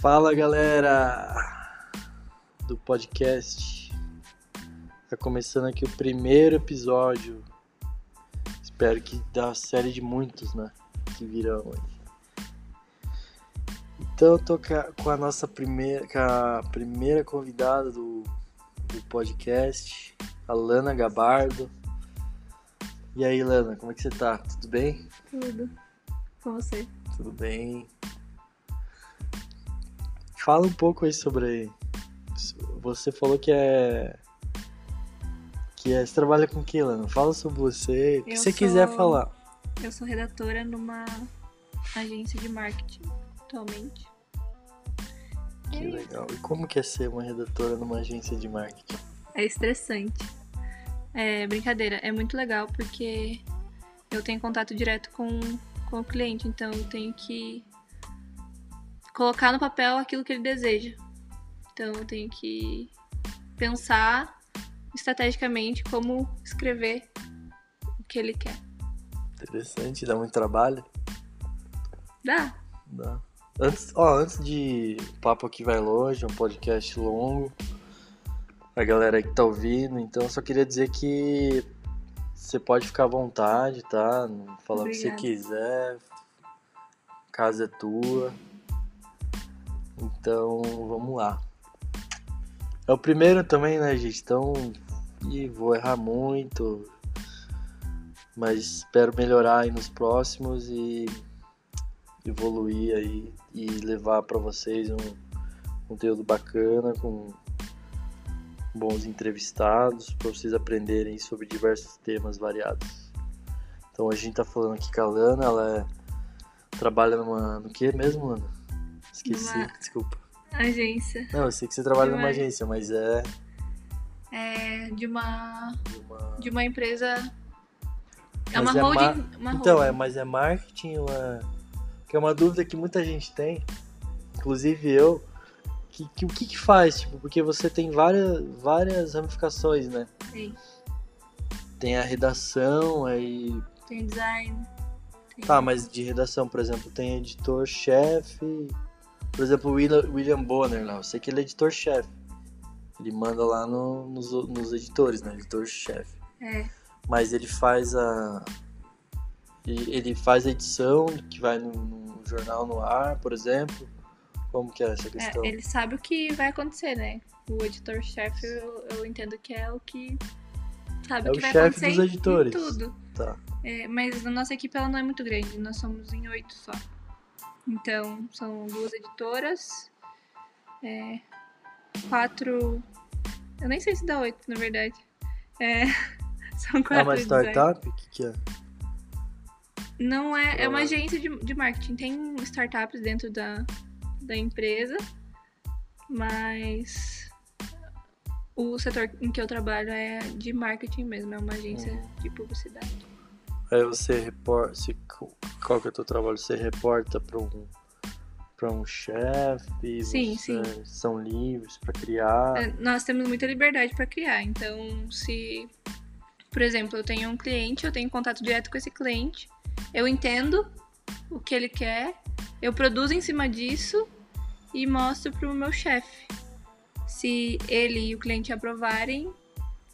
Fala galera do podcast. Tá começando aqui o primeiro episódio. Espero que da série de muitos, né? Que virão aí. Então eu tô com a nossa primeira, com a primeira convidada do, do podcast, a Lana Gabardo. E aí, Lana, como é que você tá? Tudo bem? Tudo. Com você? Tudo bem. Fala um pouco aí sobre. Você falou que é. Que é, você trabalha com que, Lana? Fala sobre você. O que você sou... quiser falar. Eu sou redatora numa agência de marketing atualmente. Que é legal. E como que é ser uma redatora numa agência de marketing? É estressante. É brincadeira, é muito legal porque eu tenho contato direto com, com o cliente, então eu tenho que colocar no papel aquilo que ele deseja. Então eu tenho que pensar estrategicamente como escrever o que ele quer. Interessante, dá muito trabalho? Dá. Dá. Antes, ó, antes de o papo aqui vai longe, um podcast longo, a galera que tá ouvindo, então eu só queria dizer que você pode ficar à vontade, tá? Falar Obrigada. o que você quiser. Casa é tua. Então, vamos lá. É o primeiro também, né, gente? Então, e vou errar muito, mas espero melhorar aí nos próximos e evoluir aí e levar para vocês um conteúdo bacana com bons entrevistados para vocês aprenderem sobre diversos temas variados. Então a gente tá falando aqui com a Lana, ela é, trabalha numa no que mesmo, Lana? Esqueci, numa desculpa. Agência. Não, eu sei que você trabalha numa agência, mas é. É de uma. De uma, de uma empresa. É uma é holding. Uma então, holding. é, mas é marketing é. Que é uma dúvida que muita gente tem, inclusive eu. Que, que, o que, que faz? Tipo, porque você tem várias, várias ramificações, né? Sim. Tem a redação, aí. Tem design. Tem... Tá, mas de redação, por exemplo, tem editor-chefe. Por exemplo, o William Bonner lá, eu sei que ele é editor-chefe. Ele manda lá no, nos, nos editores, né? Editor-chefe. É. Mas ele faz a. Ele faz a edição que vai no, no jornal no ar, por exemplo. Como que é essa é, questão? É, ele sabe o que vai acontecer, né? O editor-chefe, eu, eu, entendo que é o que sabe é o que vai acontecer dos editores. tudo. Tá. É, mas a nossa equipe ela não é muito grande, nós somos em oito só. Então, são duas editoras, é, quatro. Eu nem sei se dá oito, na verdade. É, são quatro. É uma startup? O que, que é? Não é. É uma agência de, de marketing. Tem startups dentro da, da empresa, mas o setor em que eu trabalho é de marketing mesmo, é uma agência uhum. de publicidade. Aí você reporta. Se, qual que é o teu trabalho? Você reporta para um para um chefe? Sim, sim. São livres para criar? É, nós temos muita liberdade para criar. Então, se, por exemplo, eu tenho um cliente, eu tenho contato direto com esse cliente, eu entendo o que ele quer, eu produzo em cima disso e mostro para o meu chefe. Se ele e o cliente aprovarem,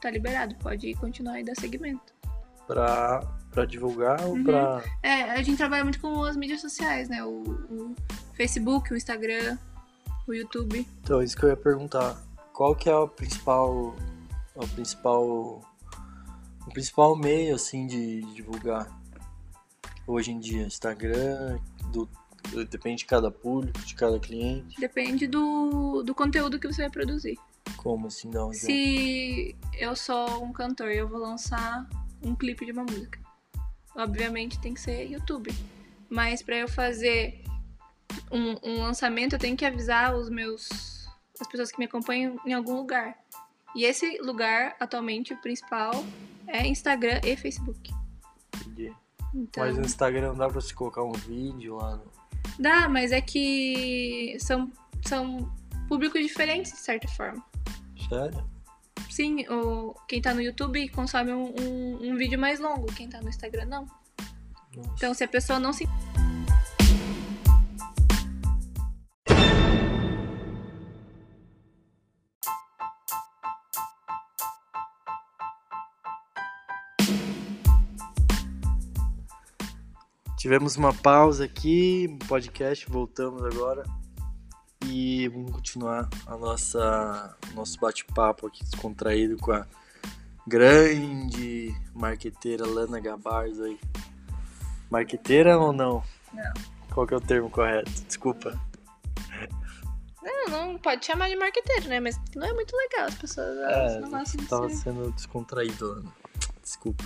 tá liberado, pode continuar e dar seguimento. Para para divulgar ou uhum. para. É, a gente trabalha muito com as mídias sociais, né? O, o, Facebook, o Instagram, o YouTube. Então, isso que eu ia perguntar. Qual que é o principal. O principal. O principal meio, assim, de, de divulgar hoje em dia? Instagram, do, depende de cada público, de cada cliente? Depende do, do conteúdo que você vai produzir. Como assim? Não, Se eu sou um cantor e eu vou lançar um clipe de uma música obviamente tem que ser YouTube. Mas para eu fazer um, um, lançamento, eu tenho que avisar os meus as pessoas que me acompanham em algum lugar. E esse lugar, atualmente, o principal é Instagram e Facebook. Entendi. Então... Mas no Instagram não dá pra você colocar um vídeo lá no... Dá, mas é que são, são públicos diferentes, de certa forma. Sério? Sim, o, quem tá no YouTube consome um, um, um vídeo mais longo, quem tá no Instagram não. Nossa. Então se a pessoa não se. Tivemos uma pausa aqui, podcast, voltamos agora. E vamos continuar a nossa nosso bate-papo aqui descontraído com a grande marqueteira Lana Gabarzo aí. Marqueteira ou não? Não. Qual que é o termo correto? Desculpa. Não, não pode chamar de marqueteiro, né? Mas não é muito legal, as pessoas É, não gostam de tava sendo descontraído, Lana. Desculpa.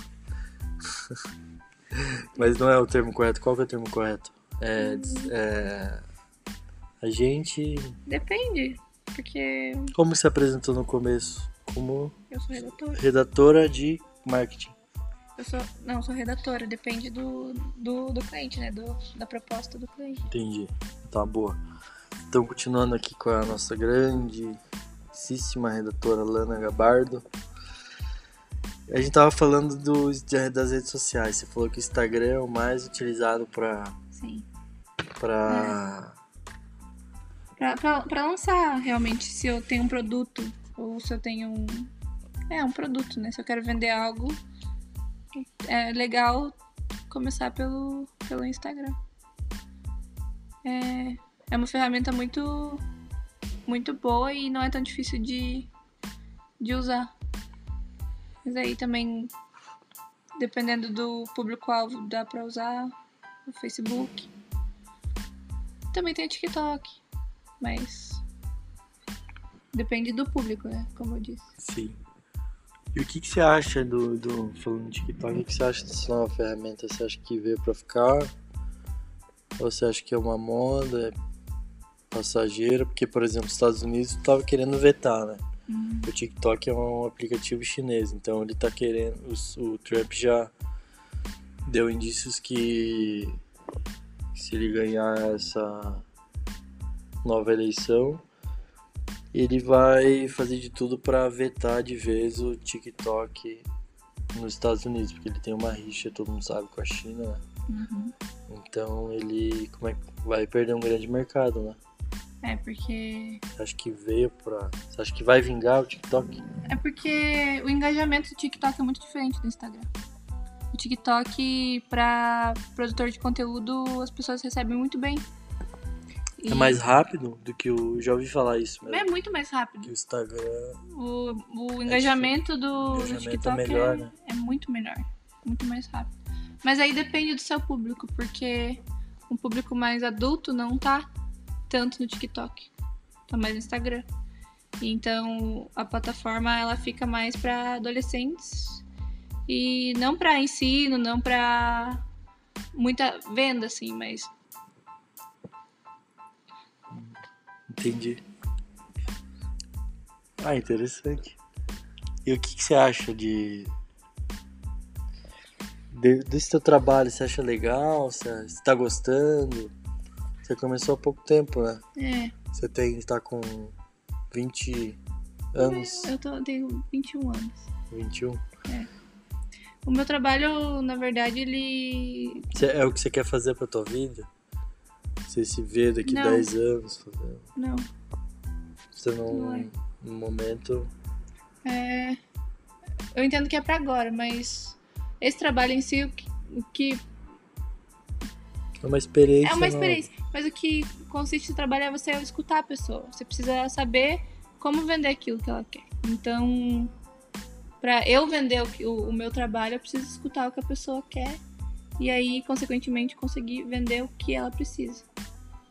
Mas não é o termo correto. Qual que é o termo correto? É, des- é, a gente. Depende, porque Como se apresentou no começo? Como eu sou redatora. redatora de marketing. Eu sou. Não, sou redatora, depende do, do, do cliente, né? Do, da proposta do cliente. Entendi. Tá boa. Então, continuando aqui com a nossa grandíssima redatora Lana Gabardo. A gente tava falando de- das redes sociais. Você falou que o Instagram é o mais utilizado para Sim. Para lançar realmente se eu tenho um produto ou se eu tenho um. É, um produto, né? Se eu quero vender algo, é legal começar pelo, pelo Instagram. É, é uma ferramenta muito, muito boa e não é tão difícil de, de usar. Mas aí também, dependendo do público-alvo, dá pra usar o Facebook. Também tem o TikTok. Mas. Depende do público, né? Como eu disse. Sim. E o que, que você acha do, do. Falando de TikTok, o que você acha dessa nova ferramenta? Você acha que veio pra ficar? Ou você acha que é uma moda, é passageira? Porque, por exemplo, os Estados Unidos tava querendo vetar, né? O TikTok é um aplicativo chinês, então ele tá querendo. O, o Trump já deu indícios que se ele ganhar essa nova eleição, ele vai fazer de tudo para vetar de vez o TikTok nos Estados Unidos, porque ele tem uma rixa, todo mundo sabe, com a China, né? Uhum. Então ele como é, vai perder um grande mercado, né? É porque. Você acha que veio pra. Você acha que vai vingar o TikTok? É porque o engajamento do TikTok é muito diferente do Instagram. O TikTok, pra produtor de conteúdo, as pessoas recebem muito bem. E É mais rápido do que o. Já ouvi falar isso mesmo. É muito mais Que rápido. o Instagram. O, o engajamento do, do engajamento é TikTok melhor, é, né? é muito melhor. Muito mais rápido. Mas aí depende do seu público, porque um público mais adulto não tá tanto no TikTok. Tá mais no Instagram. Então a plataforma ela fica mais para adolescentes e não para ensino, não para muita venda assim, mas Entendi. Ah, interessante. E o que, que você acha de. de- desse teu trabalho? Você acha legal? Você, você tá gostando? Você começou há pouco tempo, né? é, Você tem. tá com 20 anos. eu tô, eu tenho 21 anos. 21. O meu trabalho, na verdade, ele é o que você quer fazer pra tua vida? Você se vê daqui Não. 10 anos fazendo. não Você não. Não é. No momento. É, eu entendo que é pra agora, mas esse trabalho em si, o que, o que- É uma experiência. é uma nova. experiência, mas o que consiste no trabalho é você escutar a pessoa. Você precisa saber como vender aquilo que ela quer. Então, pra eu vender o, o, o meu trabalho, eu preciso escutar o que a pessoa quer e aí, consequentemente, conseguir vender o que ela precisa.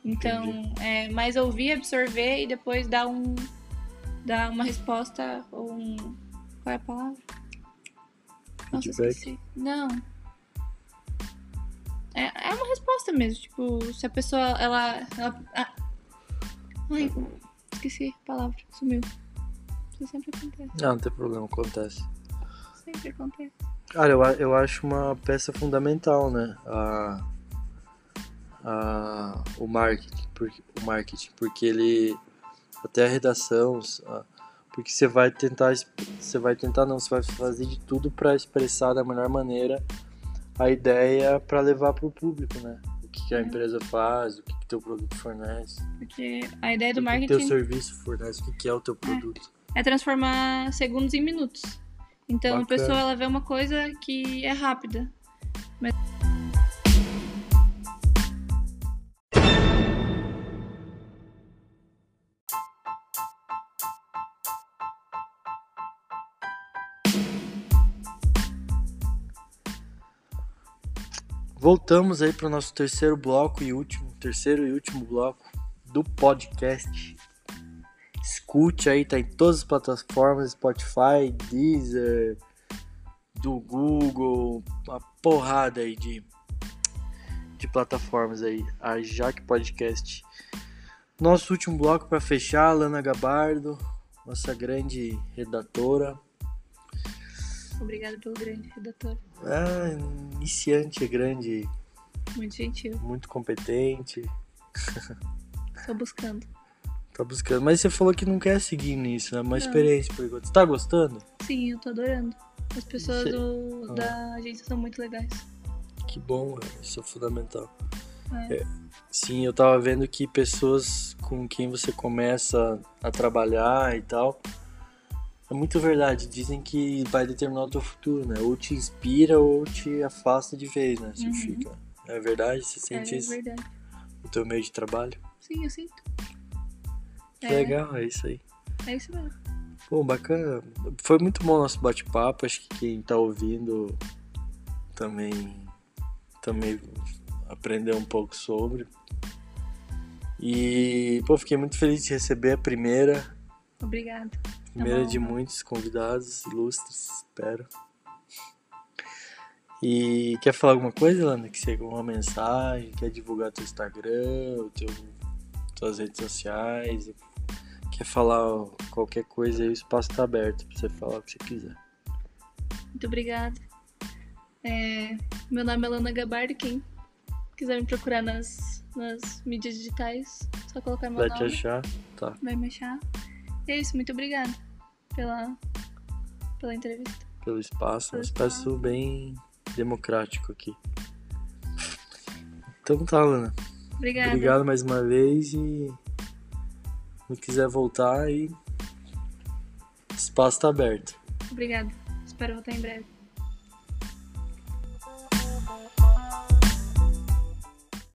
Então, é mais ouvir, absorver e depois dar um dar uma resposta ou um qual é a palavra? Nossa, Feedback. esqueci. Não. É, é uma resposta mesmo, tipo, se a pessoa, ela... ela ah. Ai, esqueci a palavra, sumiu. Isso sempre acontece, Não, não tem problema, acontece. sempre acontece. Cara, eu, eu acho uma peça fundamental, né? A, a, o marketing, porque, o marketing, porque ele até a redação, a- porque você vai tentar, você vai tentar não, você vai fazer de tudo para expressar da melhor maneira a ideia para levar para o público, né? O que, que a É. empresa faz, o que, que teu produto fornece, Porque a ideia do o que, que teu marketing serviço fornece, o que, que é o teu produto. é transformar segundos em minutos. Então a Bacana. pessoa ela vê uma coisa que é rápida. Mas... voltamos aí para o nosso terceiro bloco e último, terceiro e último bloco do podcast. Escute aí, tá em todas as plataformas, Spotify, Deezer, do Google, uma porrada aí de, de plataformas aí, a Jaque Podcast. Nosso último bloco para fechar, Lana Gabardo, nossa grande redatora. Obrigada pelo grande redator. Ah, iniciante, grande. Muito gentil. Muito competente. Tô buscando. Tá buscando. Mas você falou que não quer seguir nisso, é uma não. experiência por enquanto. Você tá gostando? Sim, eu tô adorando. As pessoas do, ah. da agência são muito legais. Que bom, isso é fundamental. É. É, sim, eu tava vendo que pessoas com quem você começa a trabalhar e tal é muito verdade. Dizem que vai determinar o teu futuro, né? Ou te inspira ou te afasta de vez, né? Você uhum. fica. É verdade? Você sente é, isso? É verdade. O teu meio de trabalho? Sim, eu sinto. Que é. legal, é isso aí. É isso mesmo. Bom, bacana. Foi muito bom o nosso bate-papo. Acho que quem tá ouvindo também, também aprendeu um pouco sobre. E, pô, fiquei muito feliz de receber a primeira. Obrigada. Primeira de muitos convidados ilustres, espero. E quer falar alguma coisa, Lana? Que chegou uma mensagem, quer divulgar teu Instagram, teu, tuas redes sociais, quer falar qualquer coisa aí, o espaço tá aberto pra você falar o que você quiser. Muito obrigada. É, meu nome é Lana Gabardo, quem quiser me procurar nas, nas mídias digitais, só colocar meu Vai nome. Vai te achar? Tá. Vai me achar. E é isso, muito obrigada pela, pela entrevista. Pelo espaço, Pelo um espaço, espaço bem democrático aqui. Então tá, Lana. Obrigada. Obrigado mais uma vez e se quiser voltar aí, espaço tá aberto. Obrigada. Espero voltar em breve.